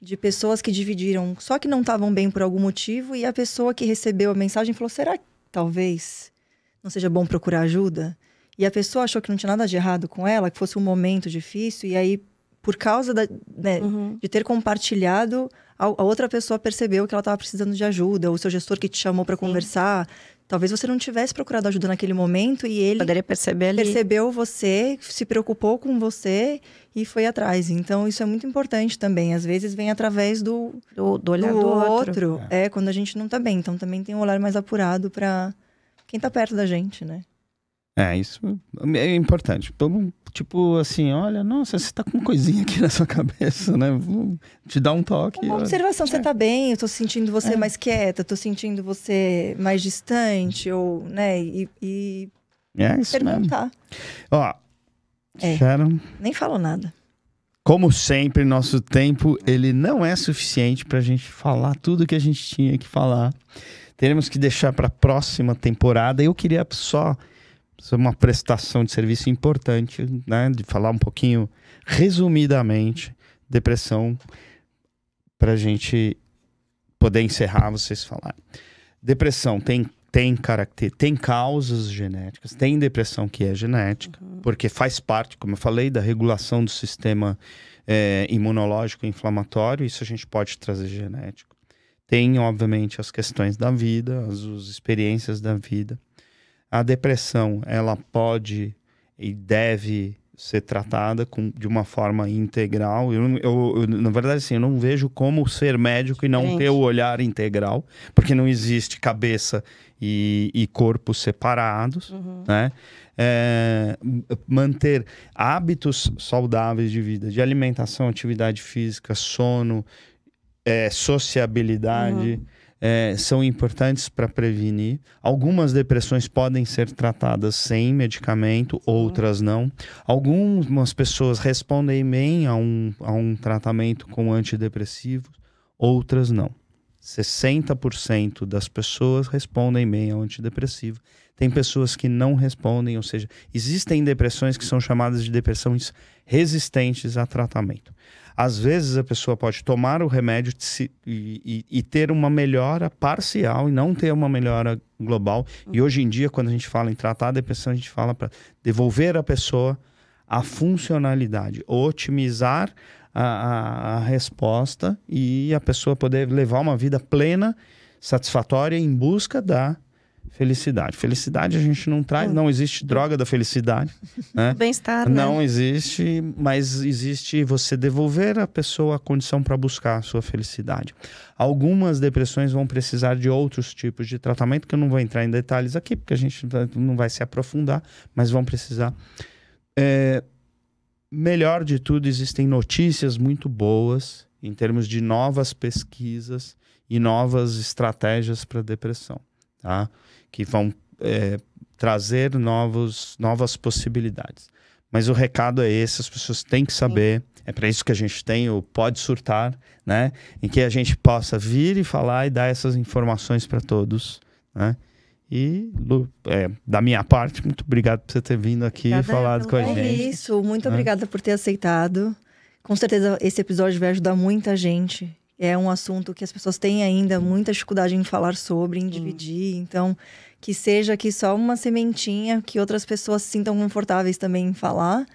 de pessoas que dividiram, só que não estavam bem por algum motivo e a pessoa que recebeu a mensagem falou: será que talvez não seja bom procurar ajuda? E a pessoa achou que não tinha nada de errado com ela, que fosse um momento difícil, e aí por causa da, né, uhum. de ter compartilhado, a, a, outra pessoa percebeu que ela estava precisando de ajuda, ou o seu gestor que te chamou para conversar. Talvez você não tivesse procurado ajuda naquele momento e ele
poderia perceber ali.
percebeu você, se preocupou com você e foi atrás. Então isso é muito importante também. Às vezes vem através do
do, do olhar do, do outro. outro.
É. é. quando a gente não está bem. Então também tem um olhar mais apurado para quem está perto da gente, né?
É, isso é importante. Tipo assim, olha, nossa, você tá com uma coisinha aqui na sua cabeça, né? Vou te dar um toque.
Uma observação, é. você tá bem, eu tô sentindo você é. mais quieta, tô sentindo você mais distante, ou, né? E, e
é isso perguntar. Mesmo. Ó,
é, Sharon... Nem falo nada.
Como sempre, nosso tempo, ele não é suficiente pra gente falar tudo que a gente tinha que falar. Teremos que deixar pra próxima temporada. Eu queria só uma prestação de serviço importante, né? De falar um pouquinho, resumidamente, depressão, para a gente poder encerrar, vocês falarem. Depressão tem tem caracter, tem causas genéticas, tem depressão que é genética, uhum. porque faz parte, como eu falei, da regulação do sistema é, imunológico e inflamatório, isso a gente pode trazer genético. Tem, obviamente, as questões da vida, as, as experiências da vida. A depressão, ela pode e deve ser tratada com, de uma forma integral. Eu, eu, eu, na verdade, assim, eu não vejo como ser médico e não Gente. ter o olhar integral, porque não existe cabeça e, e corpo separados, uhum. né? É, manter hábitos saudáveis de vida, de alimentação, atividade física, sono, é, sociabilidade. Uhum é, são importantes para prevenir. Algumas depressões podem ser tratadas sem medicamento, outras não. Algumas pessoas respondem bem a um, a um tratamento com antidepressivos, outras não. 60% das pessoas respondem bem ao antidepressivo. Tem pessoas que não respondem, ou seja, existem depressões que são chamadas de depressões resistentes a tratamento. Às vezes a pessoa pode tomar o remédio e, e, e, ter uma melhora parcial e não ter uma melhora global. Uhum. E hoje em dia, quando a gente fala em tratar a depressão, a gente fala para devolver a pessoa a funcionalidade, otimizar a, a, a resposta e a pessoa poder levar uma vida plena, satisfatória em busca da felicidade. Felicidade a gente não traz, não existe droga da felicidade. Né?
Bem-estar.
Não
né?
existe, mas existe você devolver à pessoa a condição para buscar a sua felicidade. Algumas depressões vão precisar de outros tipos de tratamento, que eu não vou entrar em detalhes aqui, porque a gente não vai se aprofundar, mas vão precisar. É, melhor de tudo, existem notícias muito boas em termos de novas pesquisas e novas estratégias para depressão. Tá? que vão é, trazer novos, novas possibilidades. Mas o recado é esse, as pessoas têm que saber. É para isso que a gente tem o Pode Surtar, né? Em que a gente possa vir e falar e dar essas informações para todos, né? E, Lu, é, da minha parte, muito obrigado por você ter vindo aqui e falado com a
É
gente.
isso, muito
né?
obrigada por ter aceitado. Com certeza esse episódio vai ajudar muita gente. É um assunto que as pessoas têm ainda muita dificuldade em falar sobre, em dividir. Então, que seja aqui só uma sementinha que outras pessoas se sintam confortáveis também em falar.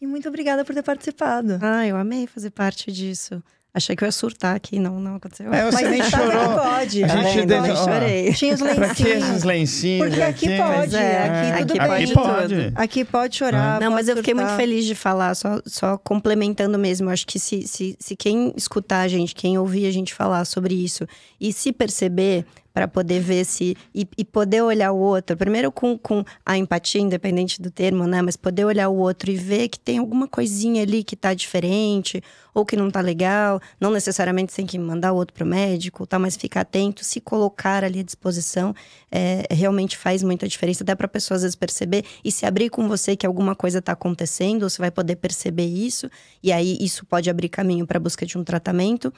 E muito obrigada por ter participado.
Ah, eu amei fazer parte disso. Achei que eu ia surtar aqui, não, não aconteceu.
É, você nem
sabe
chorou.
que pode.
A
Tá
gente
Eu
ó,
chorei.
Tinha os
Pra que esses
lencinhos.
lencinhos
Porque aqui
aqui?
pode,
é,
aqui tudo
aqui
bem.
Aqui
pode.
Aqui pode chorar.
Não, mas eu fiquei muito feliz de falar, só, só complementando mesmo. Acho que se, se, se quem escutar a gente, quem ouvir a gente falar sobre isso e se perceber para poder ver se. E, e poder olhar o outro, primeiro com, com a empatia, independente do termo, né? Mas poder olhar o outro e ver que tem alguma coisinha ali que tá diferente ou que não tá legal. Não necessariamente tem que mandar o outro pro médico, tá? Mas ficar atento, se colocar ali à disposição, é, realmente faz muita diferença. Até pra pessoa às vezes perceber e se abrir com você que alguma coisa tá acontecendo, você vai poder perceber isso. E aí isso pode abrir caminho para busca de um tratamento.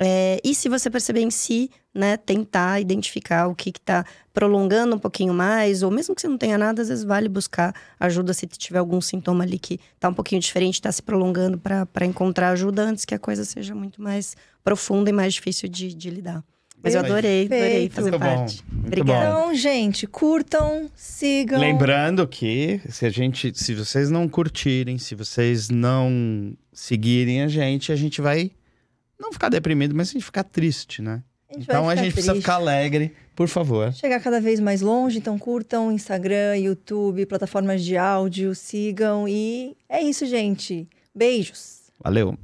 É, e se você perceber em si, né, tentar identificar o que está prolongando um pouquinho mais, ou mesmo que você não tenha nada, às vezes vale buscar ajuda se tiver algum sintoma ali que tá um pouquinho diferente, está se prolongando para encontrar ajuda antes que a coisa seja muito mais profunda e mais difícil de, de lidar. Mas eu adorei, adorei fazer
Muito bom,
parte.
muito
Obrigada.
Então, gente, curtam, sigam.
Lembrando que se a gente, se vocês não curtirem, se vocês não seguirem a gente, a gente vai não ficar deprimido, mas a gente ficar triste, né?
A
então a gente precisa
triste.
ficar alegre, por favor.
Chegar cada vez mais longe, então curtam Instagram, YouTube, plataformas de áudio, sigam e é isso, gente. Beijos.
Valeu.